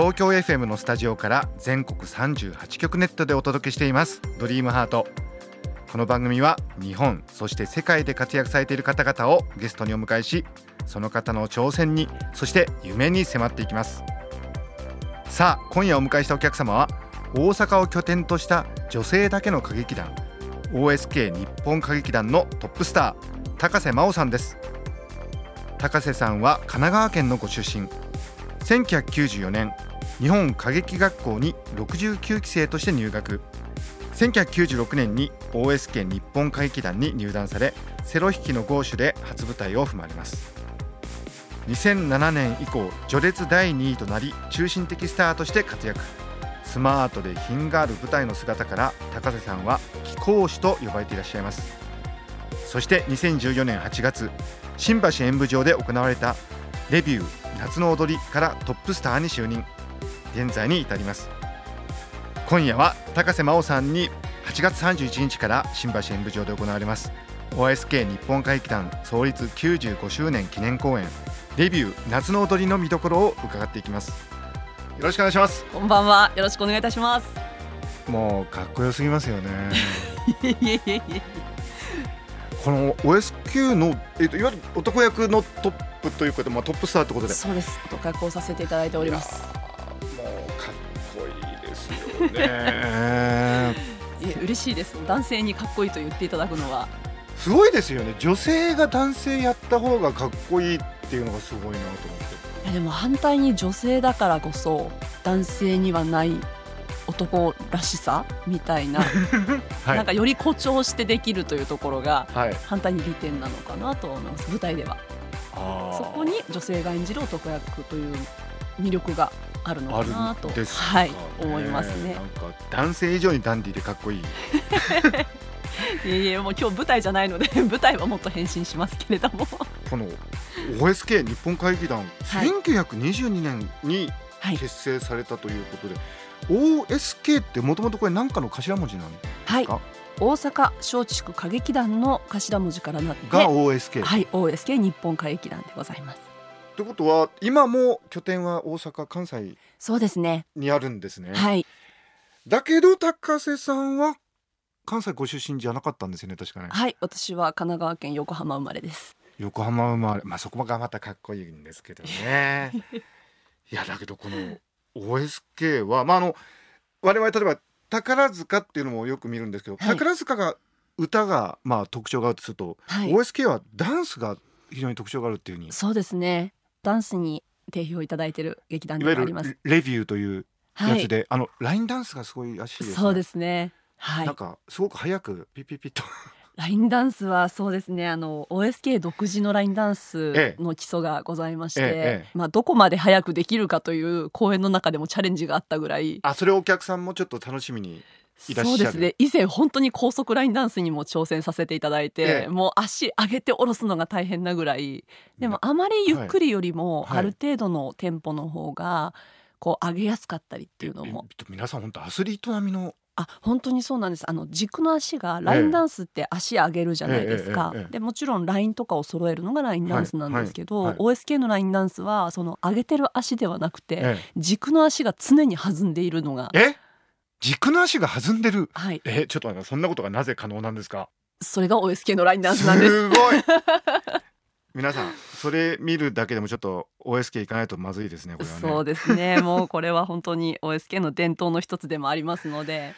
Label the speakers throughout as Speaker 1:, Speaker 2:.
Speaker 1: 東京 FM のスタジオから全国38局ネットでお届けしています。ドリームハート。この番組は日本そして世界で活躍されている方々をゲストにお迎えしその方の挑戦にそして夢に迫っていきます。さあ今夜お迎えしたお客様は大阪を拠点とした女性だけの歌劇団 OSK 日本歌劇団のトップスター高瀬真央さんです。高瀬さんは神奈川県のご出身。1994年日本歌劇学校に69期生として入学。1996年に OSK 日本歌劇団に入団されセロ弾きの豪手で初舞台を踏まれます。2007年以降序列第2位となり中心的スターとして活躍。スマートで品がある舞台の姿から高瀬さんは貴公子と呼ばれていらっしゃいます。そして2014年8月新橋演舞場で行われたレビュー夏の踊りからトップスターに就任。現在に至ります。今夜は高瀬真央さんに8月31日から新橋演舞場で行われます。OSK 日本会議団創立95周年記念公演レビュー夏の踊りの見どころを伺っていきます。よろしくお願いします。
Speaker 2: こんばんは。よろしくお願いいたします。
Speaker 1: もうかっこよすぎますよね。この OSQ の、えっと、いわゆる男役のトップというか、まあ、トップスターってことで。
Speaker 2: そうです。男役をさせていただいております
Speaker 1: よね
Speaker 2: 嬉しいです。男性にかっこいいと言っていただくのは。
Speaker 1: すごいですよね。女性が男性やった方がかっこいいっていうのがすごいなと思って。
Speaker 2: いやでも反対に女性だからこそ男性にはない男らしさみたいな、
Speaker 1: はい。
Speaker 2: なんかより誇張してできるというところが
Speaker 1: はい。
Speaker 2: 反対に利点なのかなと思います。舞台では。そこに女性が演じる男役という魅力があるの
Speaker 1: あ
Speaker 2: かなとはい思いますね。
Speaker 1: なんか男性以上にダンディーでかっこいい。
Speaker 2: いえいえもう今日舞台じゃないので 舞台はもっと変身しますけれども。
Speaker 1: この OSK 日本会議団、
Speaker 2: はい。
Speaker 1: 1922年に
Speaker 2: はい。
Speaker 1: 結成されたということで、OSK ってもともとこれ何かの頭文字なんです
Speaker 2: はい。
Speaker 1: か、
Speaker 2: 大阪松竹歌劇団の頭文字からなって
Speaker 1: が OSK、
Speaker 2: はい OSK 日本歌劇団でございます
Speaker 1: ってことは今も拠点は大阪関西
Speaker 2: そうですね。
Speaker 1: にあるんですね、
Speaker 2: はい。
Speaker 1: だけど高瀬さんは関西ご出身じゃなかったんですよね確かね。
Speaker 2: はい。私は神奈川県横浜生まれです。
Speaker 1: 横浜生まれ。まあそこがまたかっこいいんですけどね。いやだけどこの OSK はまああの我々例えば宝塚っていうのもよく見るんですけど、
Speaker 2: はい。
Speaker 1: 宝塚が歌がまあ特徴があるとすると、
Speaker 2: はい。
Speaker 1: OSK はダンスが非常に特徴があるっていうふうに
Speaker 2: そうですねダンスに定評いただいている劇団でもあります。
Speaker 1: るレビューという
Speaker 2: はい。
Speaker 1: やつで、あのラインダンスがすごいらしいです、ね、
Speaker 2: そうですね。はい。
Speaker 1: なんかすごく早くピッピッピッと。
Speaker 2: ラインダンスはそうですね。あの OSK 独自のラインダンス
Speaker 1: ええ。
Speaker 2: の基礎がございまして、
Speaker 1: ええええ。
Speaker 2: まあどこまで早くできるかという公演の中でもチャレンジがあったぐらい。
Speaker 1: あそれをお客さんもちょっと楽しみにいらっしゃる。
Speaker 2: そうですね以前本当に高速ラインダンスにも挑戦させていただいて、
Speaker 1: ええ。
Speaker 2: もう足上げて下ろすのが大変なぐらい。でもあまりゆっくりよりも
Speaker 1: はい。
Speaker 2: ある程度のテンポの方がこう上げやすかったりっていうのも。
Speaker 1: え皆さん本当アスリート並みの
Speaker 2: あ本当にそうなんですあの軸の足がラインダンスって足上げるじゃないですか、
Speaker 1: えええ
Speaker 2: でもちろんラインとかを揃えるのがラインダンスなんですけど、
Speaker 1: はいはいは
Speaker 2: OSK のラインダンスはその上げてる足ではなくて、
Speaker 1: え
Speaker 2: 軸の足が常に弾んでいるのが
Speaker 1: ええ軸の足が弾んでる。
Speaker 2: はい。
Speaker 1: えちょっと待ってそんなことがなぜ可能なんですか？
Speaker 2: それが OSK のラインダンスなんです。
Speaker 1: すごい。皆さんそれ見るだけでもちょっと OSK 行かないとまずいですねこれはね。
Speaker 2: そうですね。もうこれは本当に OSK の伝統の一つでもありますので。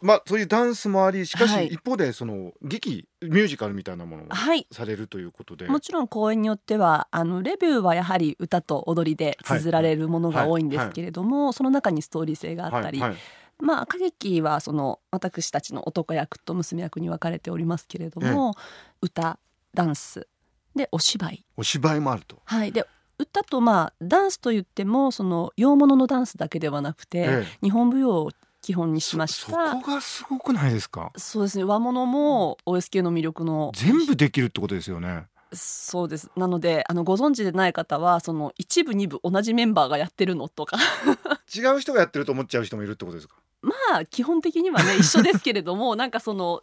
Speaker 1: まあそういうダンスもありしかし、
Speaker 2: はい。
Speaker 1: 一方でその劇ミュージカルみたいなものを
Speaker 2: はい。
Speaker 1: されるということで、
Speaker 2: もちろん公演によってはあのレビューはやはり歌と踊りで綴られるものが多いんですけれども、その中にストーリー性があったり、
Speaker 1: はい。はい
Speaker 2: まあ歌劇はその私たちの男役と娘役に分かれておりますけれども、歌ダンスでお芝居。
Speaker 1: お芝居もあると。
Speaker 2: はい。で歌とまあダンスといってもその洋物のダンスだけではなくて、
Speaker 1: ええ。
Speaker 2: 日本舞踊を基本にしまし
Speaker 1: そ
Speaker 2: た。
Speaker 1: そこがすごくないですか？
Speaker 2: そうですね。和物も OSK の魅力の
Speaker 1: 全部できるってことですよね。
Speaker 2: そうです。なのであのご存知でない方はその一部二部同じメンバーがやってるのとか。
Speaker 1: 違う人がやってると思っちゃう人もいるってことですか？
Speaker 2: まあ基本的にはね一緒ですけれども なんかその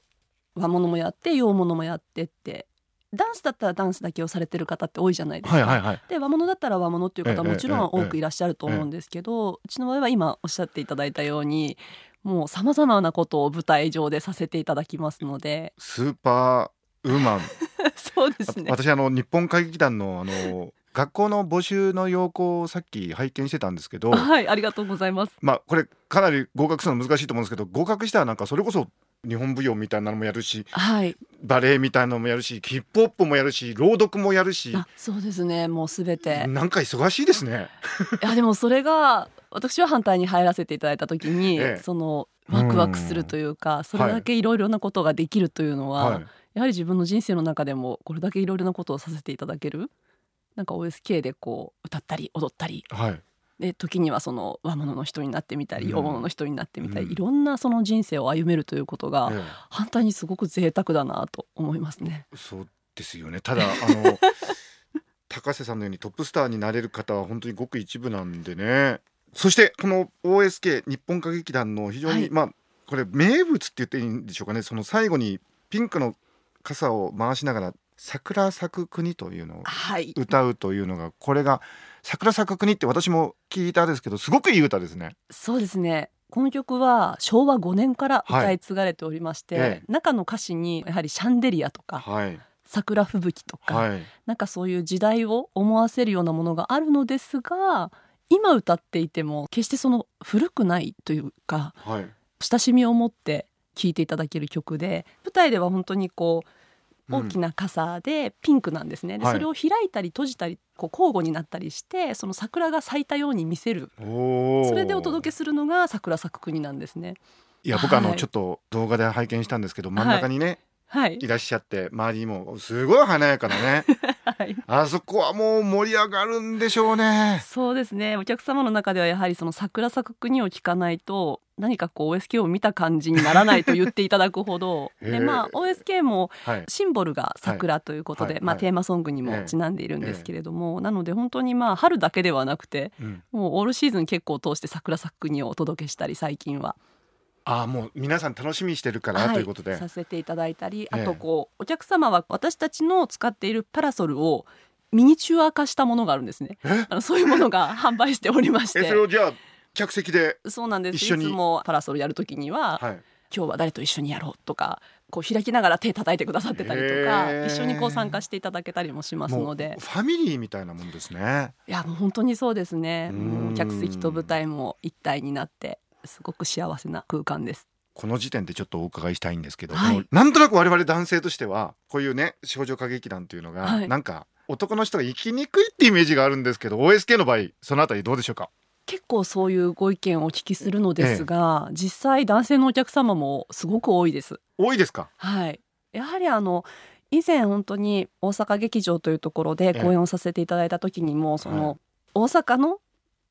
Speaker 2: 和物もやって洋物もやってって。ダンスだったらダンスだけをされてる方って多いじゃないですか。
Speaker 1: はいはいはい。
Speaker 2: で和物だったら和物っていう方は
Speaker 1: ええ
Speaker 2: もちろん
Speaker 1: ええ
Speaker 2: 多くいらっしゃると思うんですけど、うちの場合は今おっしゃっていただいたようにもうさまざまなことを舞台上でさせていただきますので。
Speaker 1: スーパーウーマン。
Speaker 2: そうですね。
Speaker 1: 私あの日本歌劇団のあの学校の募集の要項をさっき拝見してたんですけど
Speaker 2: はいありがとうございます。
Speaker 1: まあこれかなり合格するの難しいと思うんですけど合格したらなんかそれこそ日本舞踊みたいなのもやるし
Speaker 2: はい。
Speaker 1: バレエみたいなのもやるしヒップホップもやるし朗読もやるし
Speaker 2: あそうですね。もうすべて。
Speaker 1: なんか忙しいですね。
Speaker 2: いやでもそれが私は反対に入らせていただいた時に、
Speaker 1: ええ。
Speaker 2: そのワクワクするというかそれだけいろいろなことができるというのは、
Speaker 1: はい。
Speaker 2: やはり自分の人生の中でもこれだけいろいろなことをさせていただけるなんか OSK でこう歌ったり踊ったり。
Speaker 1: はい。
Speaker 2: で時にはその和物の人になってみたり
Speaker 1: うん。
Speaker 2: 洋物の人になってみたり、
Speaker 1: うん。
Speaker 2: いろんなその人生を歩めるということが、
Speaker 1: え
Speaker 2: 反対にすごく贅沢だなと思いますね。
Speaker 1: えそうですよね。ただあの 高瀬さんのようにトップスターになれる方は本当にごく一部なんでね。そしてこの OSK 日本歌劇団の非常に、
Speaker 2: はい。
Speaker 1: まあこれ名物って言っていいんでしょうかね。その最後にピンクの傘を回しながら「桜咲く国」というのを
Speaker 2: はい。
Speaker 1: 歌うというのがこれが「桜咲く国」って私も聞いたんですけどすごくいい歌ですね。
Speaker 2: そうですね。この曲は昭和5年から歌い継がれておりまして、
Speaker 1: ええ。
Speaker 2: 中の歌詞にやはりシャンデリアとか
Speaker 1: はい。
Speaker 2: 桜吹雪とか、
Speaker 1: はい。
Speaker 2: なんかそういう時代を思わせるようなものがあるのですが今歌っていても決してその古くないというか
Speaker 1: はい。
Speaker 2: 親しみを持って聴いていただける曲で舞台では本当にこう大き
Speaker 1: な、
Speaker 2: な傘でピンクなんですね、で
Speaker 1: はい。
Speaker 2: それを開いたり閉じたりこう交互になったりしてその桜が咲いたように見せる。それでお届けするのが桜咲く国なんですね。
Speaker 1: いや僕あの
Speaker 2: はい。
Speaker 1: ちょっと動画で拝見したんですけど真ん中にね、
Speaker 2: はい。
Speaker 1: い、、らっしゃって周りにもすごい華やかなね。
Speaker 2: はい。
Speaker 1: あそこはもう盛り上がるんでしょうね。
Speaker 2: そうですね。お客様の中ではやはりその桜咲く国を聞かないと何かこう OSK を見た感じにならないと言っていただくほど でまあ OSK も
Speaker 1: はい、
Speaker 2: シンボルが桜ということで、まあ、
Speaker 1: はい。はい
Speaker 2: テーマソングにもちなんでいるんですけれども、なので本当にまあ春だけではなくて
Speaker 1: うん、
Speaker 2: もうオールシーズン結構通して桜咲く国をお届けしたり最近は、
Speaker 1: あもう皆さん楽しみにしてるから、
Speaker 2: はい。
Speaker 1: ということで。
Speaker 2: させていただいたり
Speaker 1: ええ。
Speaker 2: あとこうお客様は私たちの使っているパラソルをミニチュア化したものがあるんですね。
Speaker 1: え？
Speaker 2: あのそういうものが販売しておりまし
Speaker 1: え
Speaker 2: て
Speaker 1: それをじゃあ客席で、
Speaker 2: そうなんです。いつもパラソルやるときには、
Speaker 1: はい、
Speaker 2: 今日は誰と一緒にやろうとかこう開きながら手叩いてくださってたりとか一緒にこう参加していただけたりもしますので。
Speaker 1: ファミリーみたいなもんですね。
Speaker 2: いやもう本当にそうですね。客席と舞台も一体になってすごく幸せな空間です。
Speaker 1: この時点でちょっとお伺いしたいんですけど、
Speaker 2: はい。
Speaker 1: なんとなく我々男性としてはこういうね少女歌劇団っていうのが、
Speaker 2: はい。
Speaker 1: なんか男の人が生きにくいってイメージがあるんですけど OSK の場合そのあたりどうでしょうか？
Speaker 2: 結構そういうご意見をお聞きするのですが、実際男性のお客様もすごく多いです。
Speaker 1: 多いですか？
Speaker 2: はい。やはりあの以前本当に大阪劇場というところで
Speaker 1: ええ。
Speaker 2: 公演をさせていただいた時にもそ
Speaker 1: は
Speaker 2: の大阪の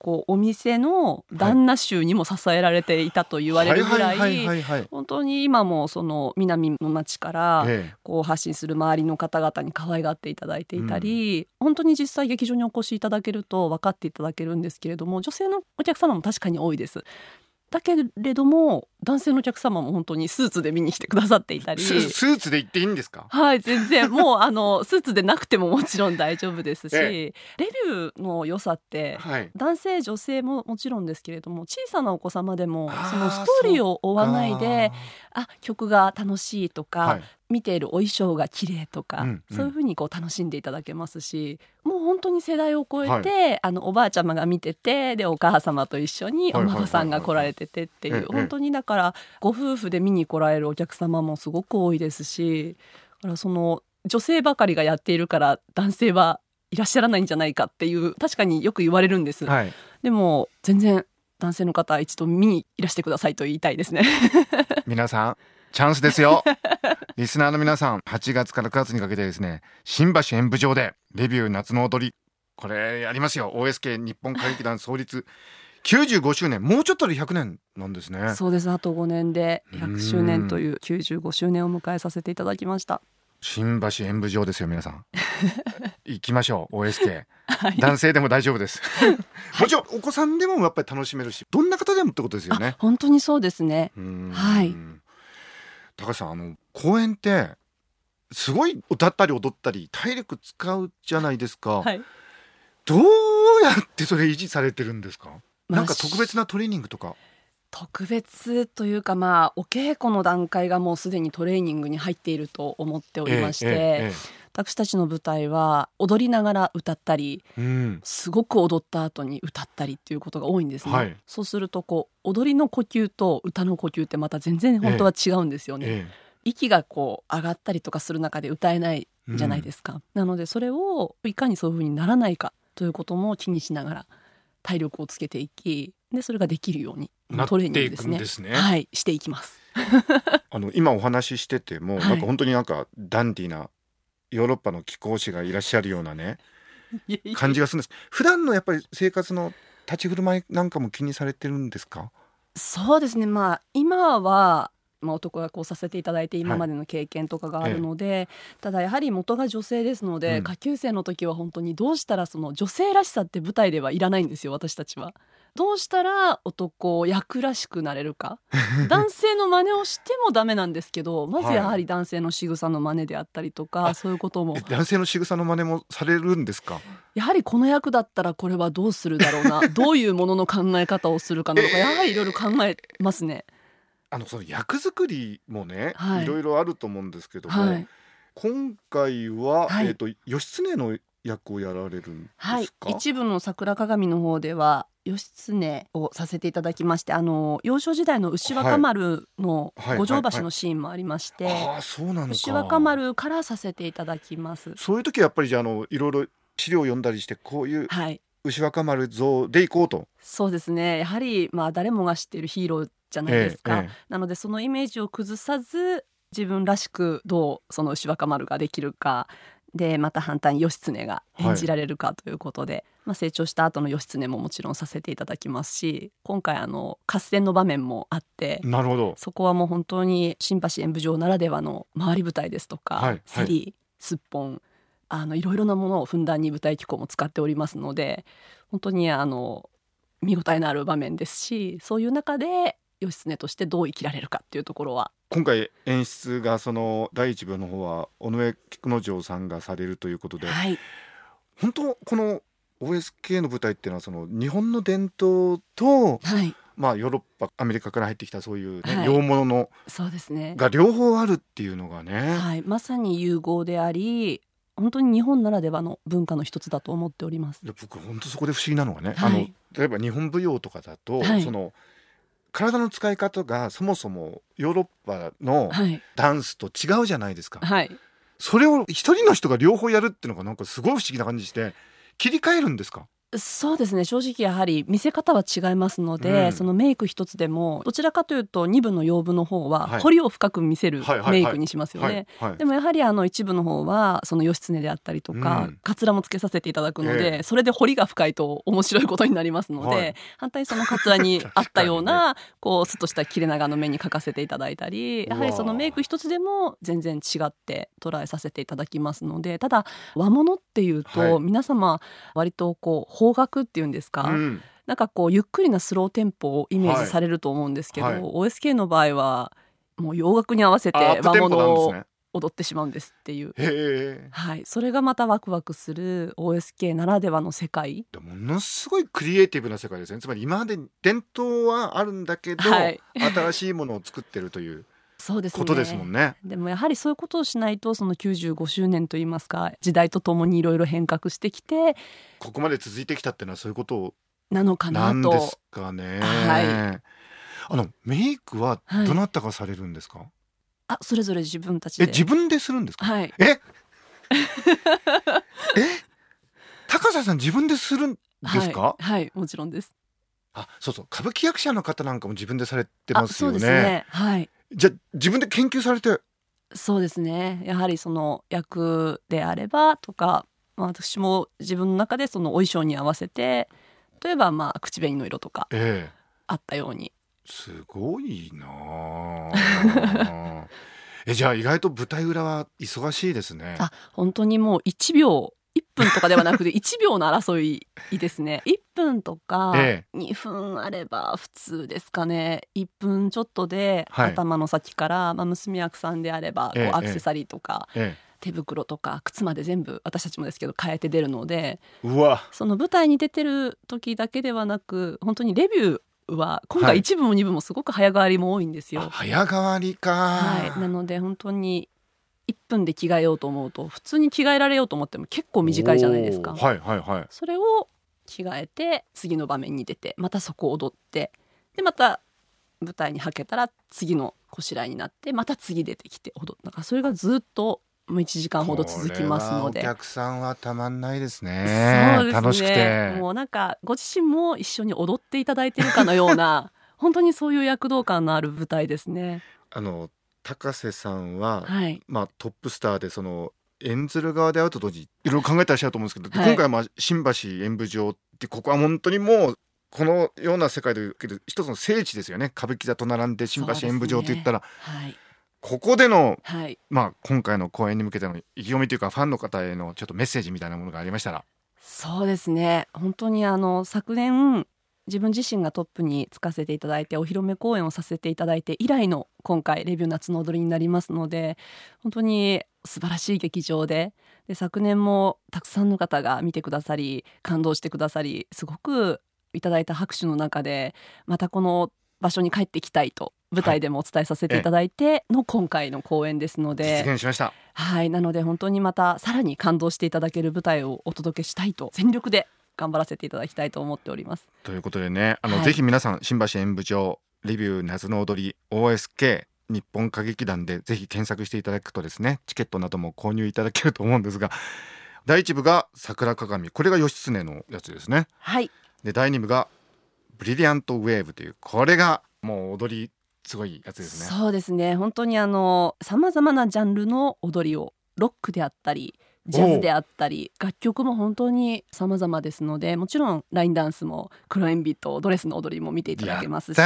Speaker 2: こうお店の旦那衆にも支えられていたと言われるぐら
Speaker 1: はい
Speaker 2: 本当に今もその南の町から
Speaker 1: え
Speaker 2: こう発信する周りの方々に可愛がっていただいていたり、本当に実際劇場にお越しいただけると分かっていただけるんですけれども女性のお客様も確かに多いです。だけれども男性のお客様も本当にスーツで見に来てくださっていたり。
Speaker 1: えススーツで行っていいんですか？
Speaker 2: はい全然。もうあのスーツでなくてももちろん大丈夫ですし、
Speaker 1: え
Speaker 2: レビューの良さって
Speaker 1: はい。
Speaker 2: 男性女性ももちろんですけれども小さなお子様でもそのストーリーを追わないであ曲が楽しいとか、
Speaker 1: はい
Speaker 2: 見ているお衣装が綺麗とか、
Speaker 1: うんうん。
Speaker 2: そういうふうにこう楽しんでいただけますしもう本当に世代を超えて、あのおばあちゃまが見ててでお母様と一緒に
Speaker 1: はいはいはいはい。
Speaker 2: お孫さんが来られててっていう、
Speaker 1: ええ。
Speaker 2: 本当にだからご夫婦で見に来られるお客様もすごく多いですしだからその女性ばかりがやっているから男性はいらっしゃらないんじゃないかっていう確かによく言われるんです。
Speaker 1: はい。
Speaker 2: でも全然男性の方一度見にいらしてくださいと言いたいですね。
Speaker 1: 皆さんチャンスですよ。リスナーの皆さん8月から9月にかけてですね新橋演舞場でレビュー夏の踊り。これやりますよ。OSK 日本歌劇団創立。95周年。もうちょっとで100年なんですね。
Speaker 2: そうです。あと5年で100周年という95周年を迎えさせていただきました。
Speaker 1: 新橋演舞場ですよ皆さん。行きましょう OSK
Speaker 2: はい。
Speaker 1: 男性でも大丈夫です。もちろんお子さんでもやっぱり楽しめるしどんな方でもってことですよね。
Speaker 2: あ本当にそうですね。
Speaker 1: うん。
Speaker 2: はい
Speaker 1: 高橋さんあの公演ってすごい歌ったり踊ったり体力使うじゃないですか、
Speaker 2: はい。
Speaker 1: どうやってそれ維持されてるんですか、
Speaker 2: まあ
Speaker 1: なんか特別なトレーニングとか。
Speaker 2: 特別というかまあお稽古の段階がもうすでにトレーニングに入っていると思っておりまして、
Speaker 1: えええ
Speaker 2: 私たちの舞台は踊りながら歌ったり
Speaker 1: えうん。
Speaker 2: すごく踊った後に歌ったりっていうことが多いんですね、
Speaker 1: はい。
Speaker 2: そうするとこう踊りの呼吸と歌の呼吸ってまた全然本当は違うんですよね、
Speaker 1: え
Speaker 2: 息がこう上がったりとかする中で歌えないじゃないですか、なのでそれをいかにそういう風にならないかということも気にしながら体力をつけていきでそれができるようにトレーニングですね。
Speaker 1: ですね。
Speaker 2: はいしていきます。
Speaker 1: あの今お話ししてても、
Speaker 2: はい。
Speaker 1: なんか本当になんかダンディーなヨーロッパの貴公子がいらっしゃるようなね感じがするんです。普段のやっぱり生活の立ち振る舞いなんかも気にされてるんですか？
Speaker 2: そうですね。まあ今は、まあ、男がこうさせていただいて今までの経験とかがあるので、ただやはり元が女性ですので、
Speaker 1: うん。
Speaker 2: 下級生の時は本当にどうしたらその女性らしさって舞台ではいらないんですよ私たちは。どうしたら男役らしくなれるか？男性の真似をしてもダメなんですけどまずやはり男性の仕草の真似であったりとか、
Speaker 1: あ
Speaker 2: そういうことも。
Speaker 1: え男性の仕草の真似もされるんですか？
Speaker 2: やはりこの役だったらこれはどうするだろうな？どういうものの考え方をするかなとかやはりいろいろ考えますね。
Speaker 1: あのその役作りもね、
Speaker 2: はい。
Speaker 1: い、ろいろあると思うんですけども、
Speaker 2: はい。
Speaker 1: 今回は、
Speaker 2: はい。
Speaker 1: えっ、と義経の役をやられるんです
Speaker 2: はい。
Speaker 1: か、
Speaker 2: 一部の桜鏡の方では義経をさせていただきましてあの幼少時代の牛若丸の
Speaker 1: はい。
Speaker 2: 五条橋のシーンもありまして、
Speaker 1: ああそうなのか。
Speaker 2: 牛若丸からさせていただきます。
Speaker 1: そういう時はやっぱりじゃああのいろいろ資料を読んだりしてこういう
Speaker 2: はい。
Speaker 1: 牛若丸像でいこうと。
Speaker 2: そうですね。やはりまあ誰もが知っているヒーローじゃないですか、
Speaker 1: えええ。
Speaker 2: なのでそのイメージを崩さず自分らしくどうその牛若丸ができるかでまた反対に義経が演じられるかということで、まあ、成長した後の義経ももちろんさせていただきますし今回あの合戦の場面もあって
Speaker 1: なるほど。
Speaker 2: そこはもう本当に新橋演舞場ならではの回り舞台ですとか、
Speaker 1: はいはい。
Speaker 2: セリすっぽんあのいろいろなものをふんだんに舞台機構も使っておりますので本当にあの見応えのある場面ですしそういう中で義経としてどう生きられるかっていうところは
Speaker 1: 今回演出がその第一部の方は尾上菊之丞さんがされるということで、
Speaker 2: はい。
Speaker 1: 本当この OSK の舞台っていうのはその日本の伝統と
Speaker 2: はい。
Speaker 1: まあヨーロッパアメリカから入ってきたそういうね、
Speaker 2: はい。
Speaker 1: 洋物の
Speaker 2: そうですね。
Speaker 1: が両方あるっていうのがね、
Speaker 2: はい。まさに融合であり本当に日本ならではの文化の一つだと思っております。
Speaker 1: で僕本当そこで不思議なのがね、
Speaker 2: はい。
Speaker 1: あの例えば日本舞踊とかだと、
Speaker 2: はい。
Speaker 1: その体の使い方がそもそもヨーロッパの
Speaker 2: はい。
Speaker 1: ダンスと違うじゃないですか、
Speaker 2: はい。
Speaker 1: それを一人の人が両方やるっていうのがなんかすごい不思議な感じして切り替えるんですか？
Speaker 2: そうですね。正直やはり見せ方は違いますので、
Speaker 1: うん。
Speaker 2: そのメイク一つでもどちらかというと二部の洋部の方は
Speaker 1: はい。
Speaker 2: 彫りを深く見せるメイクにしますよね。でもやはりあの一部の方はその義経であったりとか、
Speaker 1: うん。
Speaker 2: カツラもつけさせていただくので、
Speaker 1: ええ。
Speaker 2: それで彫りが深いと面白いことになりますので、
Speaker 1: はい。
Speaker 2: 反対にそのカツラに 合ったような、こうスッとした切れ長の目に描かせていただいたりやはりそのメイク一つでも全然違って捉えさせていただきますのでただ和物っていうと、
Speaker 1: はい。
Speaker 2: 皆様割とこう方角っていうんですか、
Speaker 1: うん。
Speaker 2: なんかこうゆっくりなスローテンポをイメージされると思うんですけど、
Speaker 1: はい。はい
Speaker 2: OSK の場合はもう洋楽に合わせて和物を踊ってしまうんですっていう。はい、それがまたワクワクする OSK ならではの世界、
Speaker 1: でものすごいクリエイティブな世界ですねつまり今まで伝統はあるんだけど、
Speaker 2: はい
Speaker 1: 新しいものを作ってるという
Speaker 2: そうですね。
Speaker 1: ことですもんね。
Speaker 2: でもやはりそういうことをしないとその95周年といいますか時代とともにいろいろ変革してきて
Speaker 1: ここまで続いてきたっていうのはそういうこと
Speaker 2: なのかなと。
Speaker 1: なんですかね。
Speaker 2: はい。
Speaker 1: あのメイクは
Speaker 2: はい。
Speaker 1: どなたがされるんですか？
Speaker 2: あそれぞれ自分たちで。
Speaker 1: え自分でするんですか？
Speaker 2: はい。
Speaker 1: え？え？高瀬さん自分でするんですか？
Speaker 2: はい、はい、もちろんです。
Speaker 1: あそうそう。歌舞伎役者の方なんかも自分でされてますよね。
Speaker 2: あそうですね。はい
Speaker 1: じゃあ自分で研究されて。
Speaker 2: そうですね。やはりその役であればとかまあ、私も自分の中でそのお衣装に合わせて例えばまあ口紅の色とか
Speaker 1: ええ。
Speaker 2: あったように。
Speaker 1: すごいなあ。えじゃあ意外と舞台裏は忙しいですね。
Speaker 2: あ本当にもう1秒1分とかではなくて1秒の争いですね。1分とか
Speaker 1: え
Speaker 2: 2分あれば普通ですかね。1分ちょっとで
Speaker 1: はい。
Speaker 2: 頭の先から、まあ、娘役さんであればこ
Speaker 1: ええ。
Speaker 2: うアクセサリーとか
Speaker 1: え
Speaker 2: 手袋とか靴まで全部私たちもですけど変えて出るので
Speaker 1: えうわ。
Speaker 2: その舞台に出てる時だけではなく本当にレビューは今
Speaker 1: はい。
Speaker 2: 回一部も二部もすごく早変わりも多いんですよ。
Speaker 1: あ早変わりか、
Speaker 2: はい、なので本当に1分で着替えようと思うと普通に着替えられようと思っても結構短いじゃないですか。
Speaker 1: はいはいはい。
Speaker 2: それを着替えて次の場面に出てまたそこを踊ってでまた舞台にはけたら次のこしらえになってまた次出てきて踊る。なんかそれがずっともう1時間ほど続きますので。
Speaker 1: お客さんはたまんないですね。
Speaker 2: そうですね。
Speaker 1: 楽しくて。
Speaker 2: もうなんかご自身も一緒に踊っていただいてるかのような 本当にそういう躍動感のある舞台ですね。
Speaker 1: あの高瀬さんは、
Speaker 2: はい、
Speaker 1: まあトップスターでその演ずる側であると同時にいろいろ考えてらっしゃると思うんですけど、
Speaker 2: はい。
Speaker 1: 今回はまあ新橋演舞場ってここは本当にもうこのような世界で受ける一つの聖地ですよね。歌舞伎座と並んで新橋演舞場って言ったら、
Speaker 2: はい。
Speaker 1: ここでの、
Speaker 2: はい。
Speaker 1: まあ、今回の公演に向けての意気込みというかファンの方へのちょっとメッセージみたいなものがありましたら。
Speaker 2: そうですね。本当にあの昨年自分自身がトップにつかせていただいてお披露目公演をさせていただいて以来の今回レビュー夏の踊りになりますので本当に素晴らしい劇場でで昨年もたくさんの方が見てくださり感動してくださりすごくいただいた拍手の中でまたこの場所に帰ってきたいと舞台でもお伝えさせていただいての今回の公演ですので、
Speaker 1: 実現しました。
Speaker 2: はい、なので本当にまたさらに感動していただける舞台をお届けしたいと全力で頑張らせていただきたいと思っております。
Speaker 1: ということでねあの、
Speaker 2: はい。
Speaker 1: ぜひ皆さん新橋演舞場レビュー夏の踊り OSK 日本歌劇団でぜひ検索していただくとですねチケットなども購入いただけると思うんですが第一部が桜鏡これが義経のやつですね。
Speaker 2: はい、
Speaker 1: で第二部がブリリアントウェーブというこれがもう踊りすごいやつですね。
Speaker 2: そうですね。本当にあのさまざまなジャンルの踊りをロックであったりジャズであったり楽曲も本当に様々ですのでもちろんラインダンスも黒鉛筆とドレスの踊りも見ていただけますし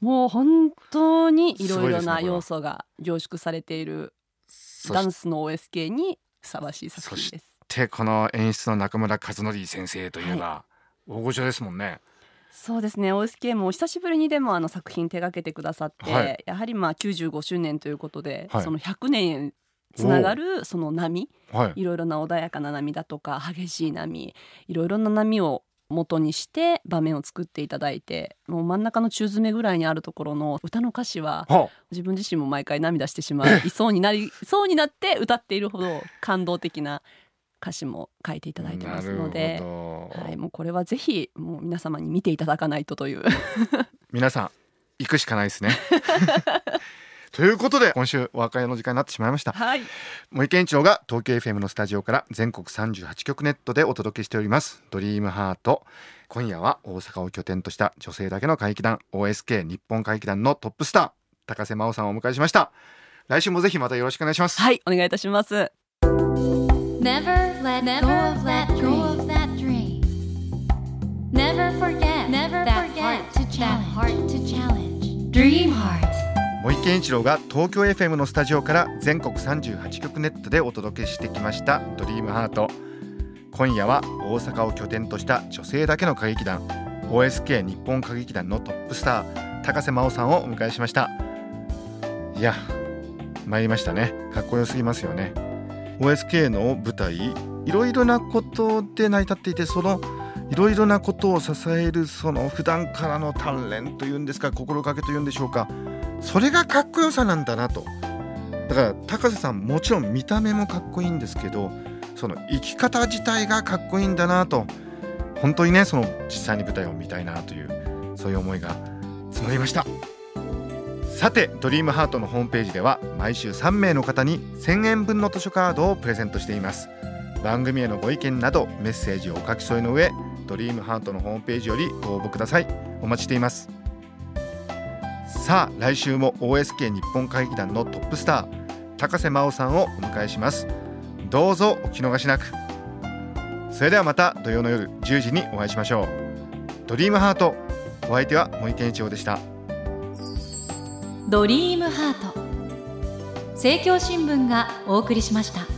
Speaker 2: もう本当にいろいろな要素が凝縮されているダンスの OSK にふさわしい作品です。
Speaker 1: てこの演出の中村和則先生といえば、大御所ですもんね。
Speaker 2: そうですね。OSK もお久しぶりにでもあの作品手掛けてくださって、
Speaker 1: はい。
Speaker 2: やはりまあ95周年ということで、
Speaker 1: はい。
Speaker 2: その100年へつながるその波。
Speaker 1: はい。
Speaker 2: いろいろな穏やかな波だとか激しい波。いろいろな波を元にして場面を作っていただいてもう真ん中の中詰めぐらいにあるところの歌の歌詞は
Speaker 1: は
Speaker 2: 自分自身も毎回涙してしま いそうになりそうになって歌っているほど感動的な歌詞も書いていただいてますの
Speaker 1: な
Speaker 2: ではい、もうこれはぜひもう皆様に見ていただかないとという。
Speaker 1: 皆さん行くしかないですね ということで今週お別れの時間になってしまいました
Speaker 2: はい
Speaker 1: 森健一郎が東京 FM のスタジオから全国38局ネットでお届けしておりますドリームハート今夜は大阪を拠点とした女性だけの歌劇団 OSK 日本歌劇団のトップスター高瀬真央さんをお迎えしました来週もぜひまたよろしくお願いします、
Speaker 2: はいお願いいたします
Speaker 3: Never let go of that dream. Never forget Never that heart to challenge. heart to challenge. Dream heart.
Speaker 1: 森健一郎が東京 FM のスタジオから全国38局ネットでお届けしてきました「ドリームハート。今夜は大阪を拠点とした女性だけの歌劇団 OSK 日本歌劇団のトップスター高瀬真央さんをお迎えしました。いや参りましたね。かっこよすぎますよね。OSK の舞台いろいろなことで成り立っていてそのいろいろなことを支えるその普段からの鍛錬というんですか心がけというんでしょうか。それがかっこよさなんだなと。だから高瀬さんもちろん見た目もかっこいいんですけどその生き方自体がかっこいいんだなと。本当にねその実際に舞台を見たいなというそういう思いが募りました。さてドリームハートのホームページでは毎週3名の方に1000円分の図書カードをプレゼントしています。番組へのご意見などメッセージをお書き添えの上ドリームハートのホームページよりご応募ください。お待ちしています。さあ来週も OSK 日本歌劇団のトップスター高瀬真央さんをお迎えします。どうぞお聞き逃しなく。それではまた土曜の夜10時にお会いしましょう。ドリームハートお相手は森健一郎でした。
Speaker 3: ドリームハート。政教新聞がお送りしました。